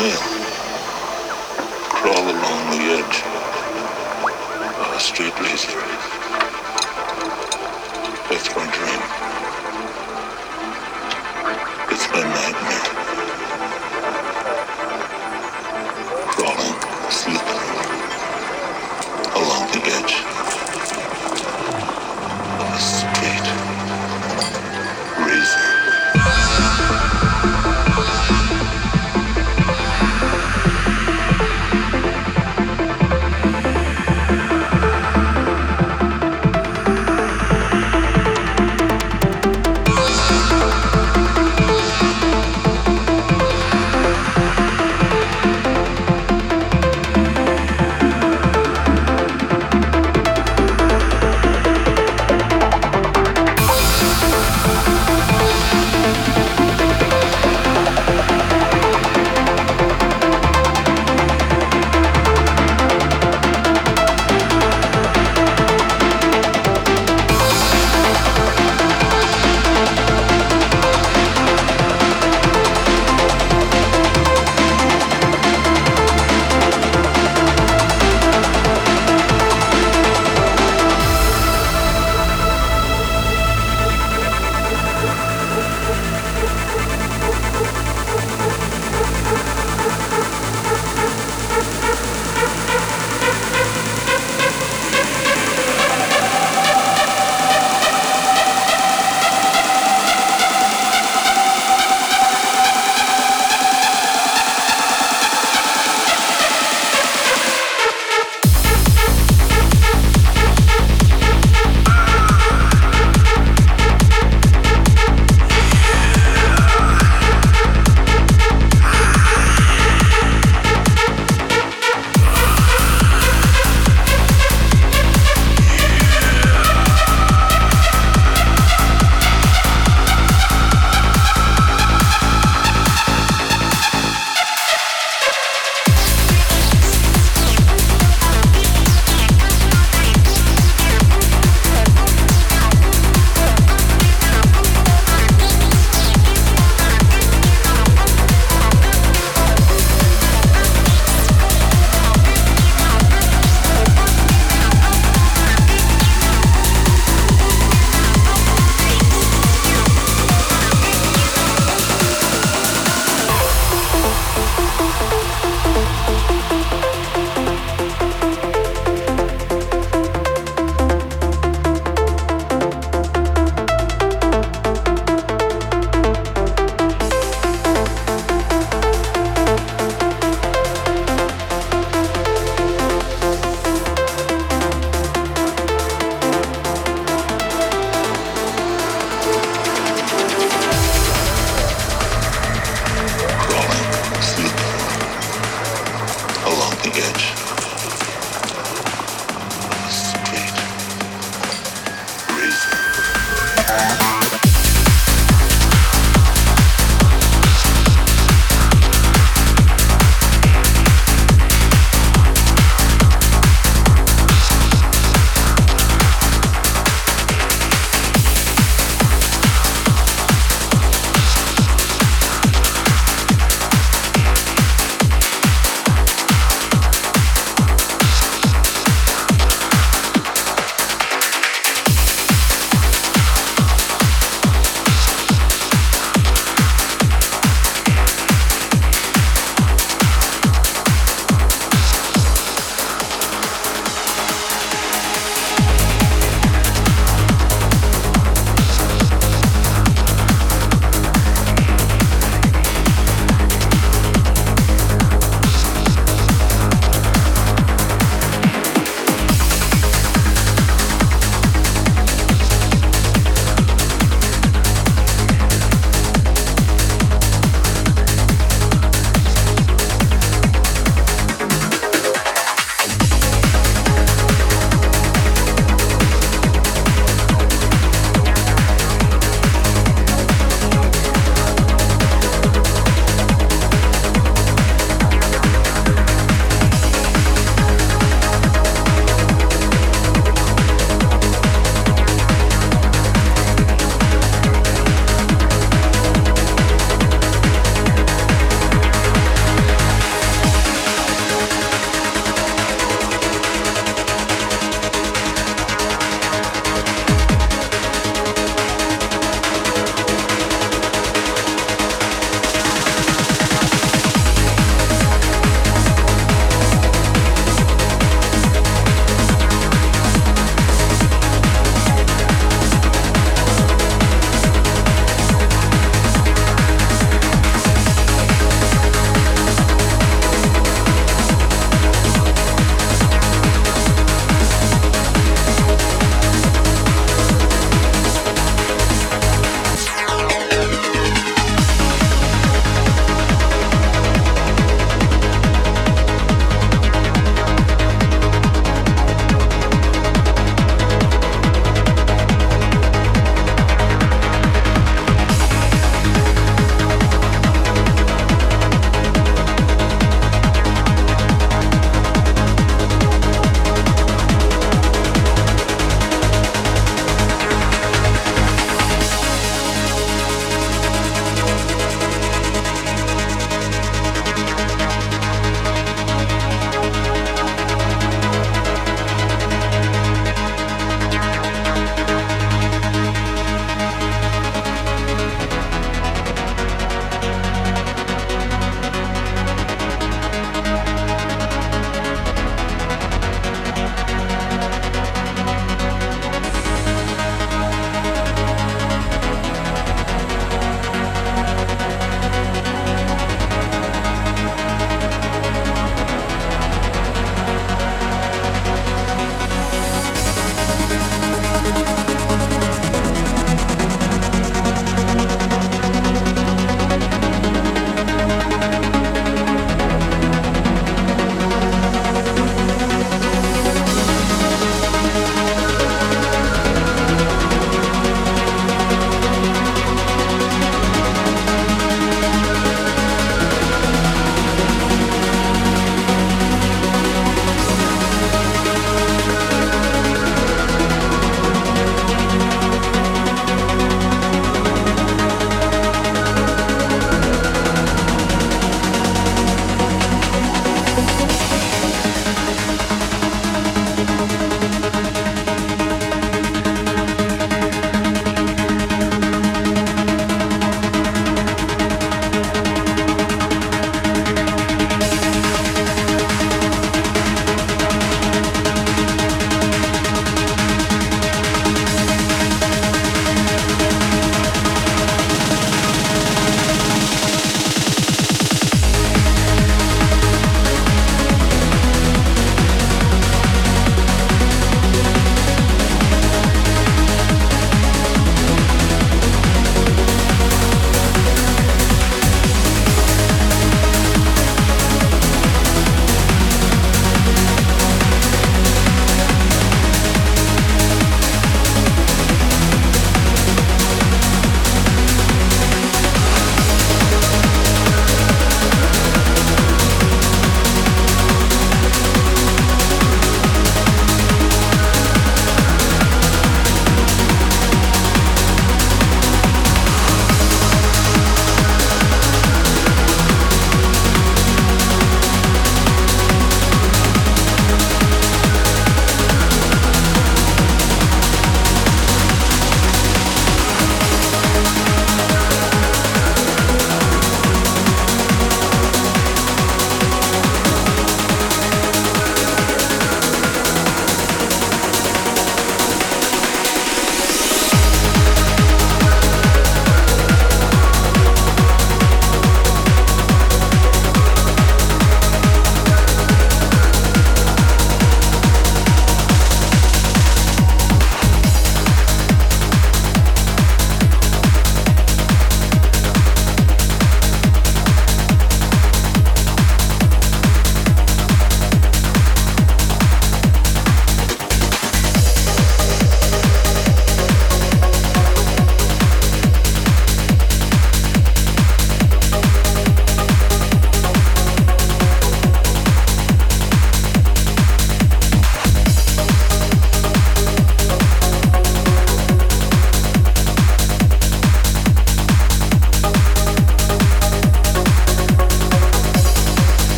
snail. Crawl along the edge of a street laser.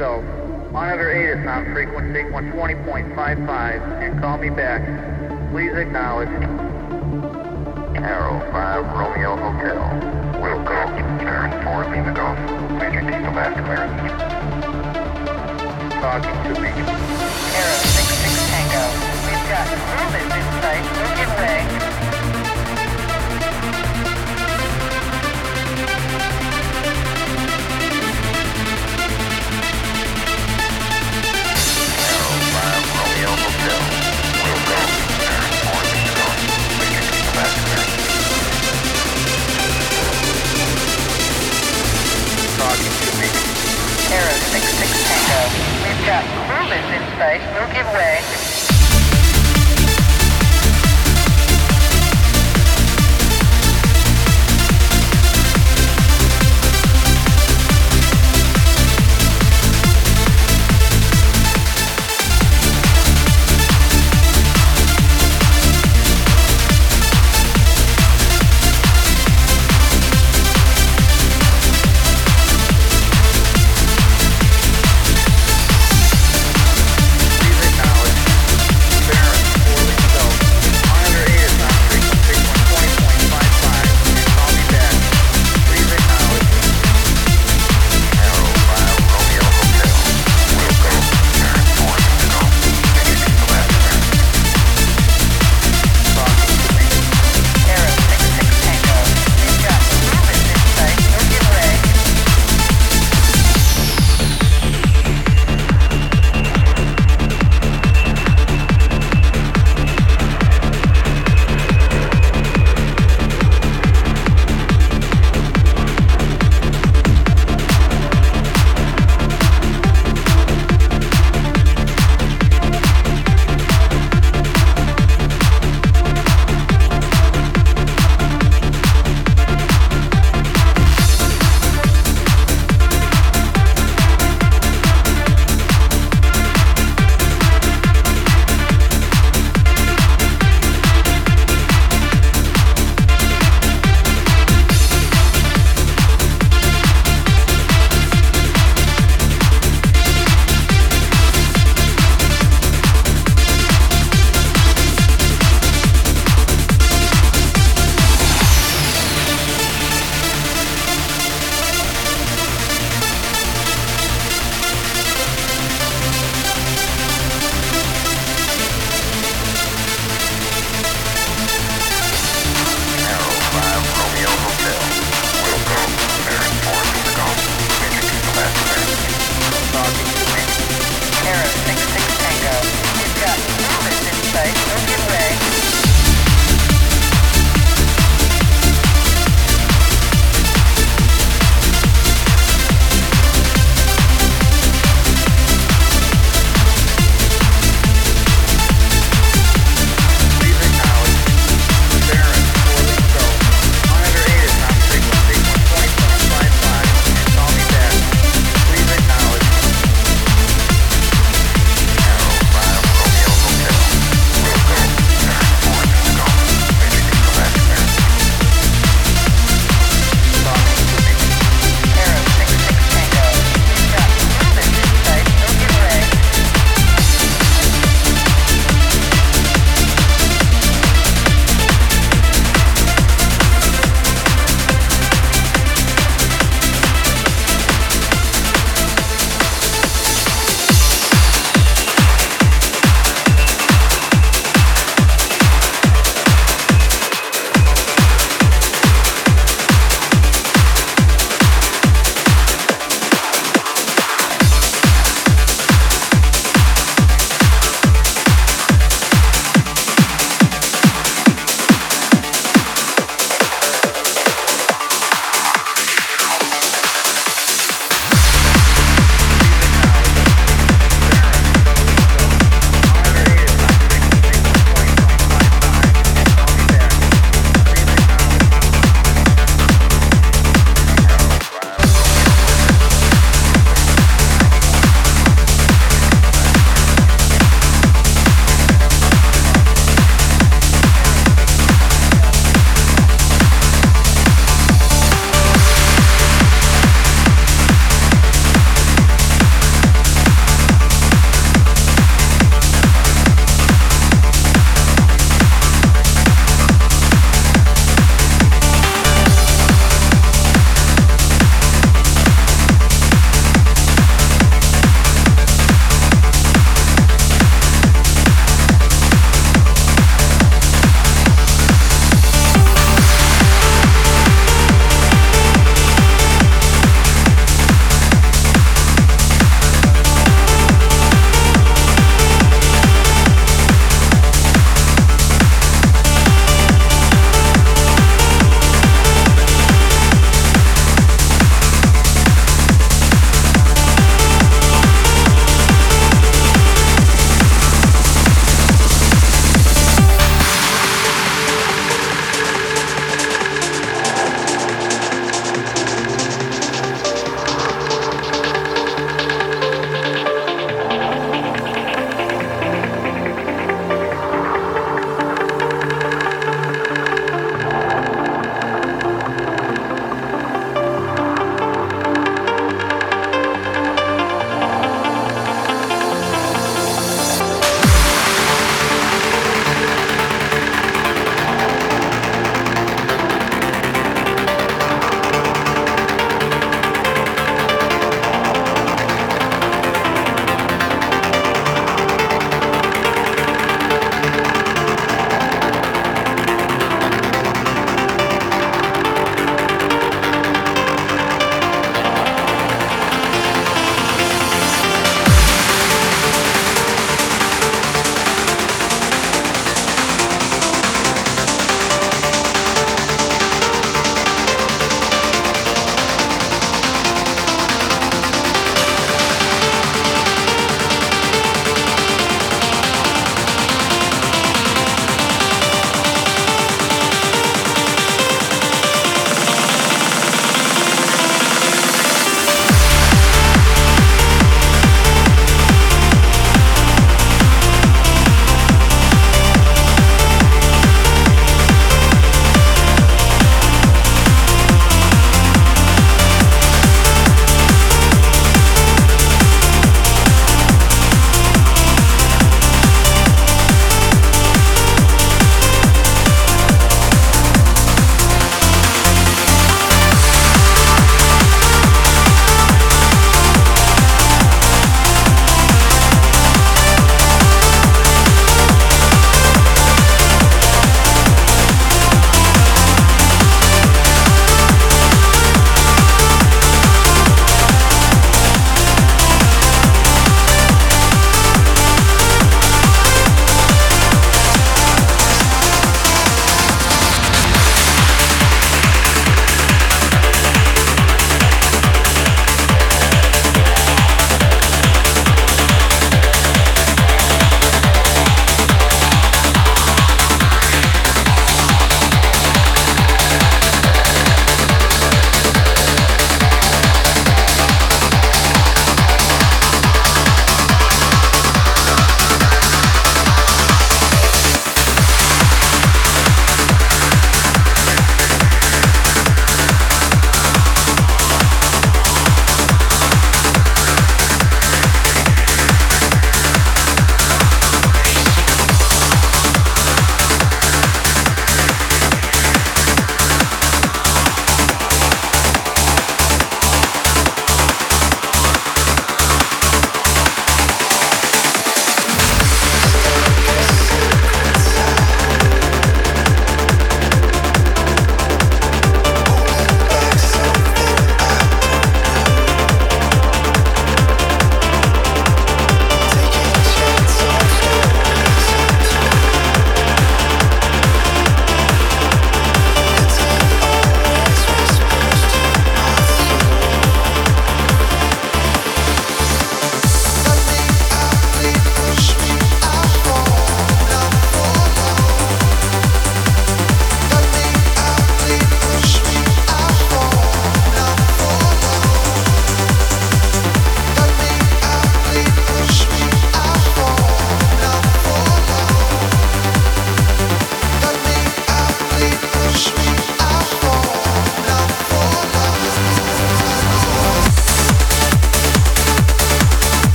Aaron, 4 Lima Golf. Monitor 8 is on frequency 120.55 and call me back. Please acknowledge. Arrow 5 Romeo Hotel. Will go. Aaron 4 Lima Golf. Major Diesel Bass clearance. Talking to me. Arrow 66 Tango. We've got movement in sight. We'll give Arrow 66 Tango. We've got movement in sight. We'll give way.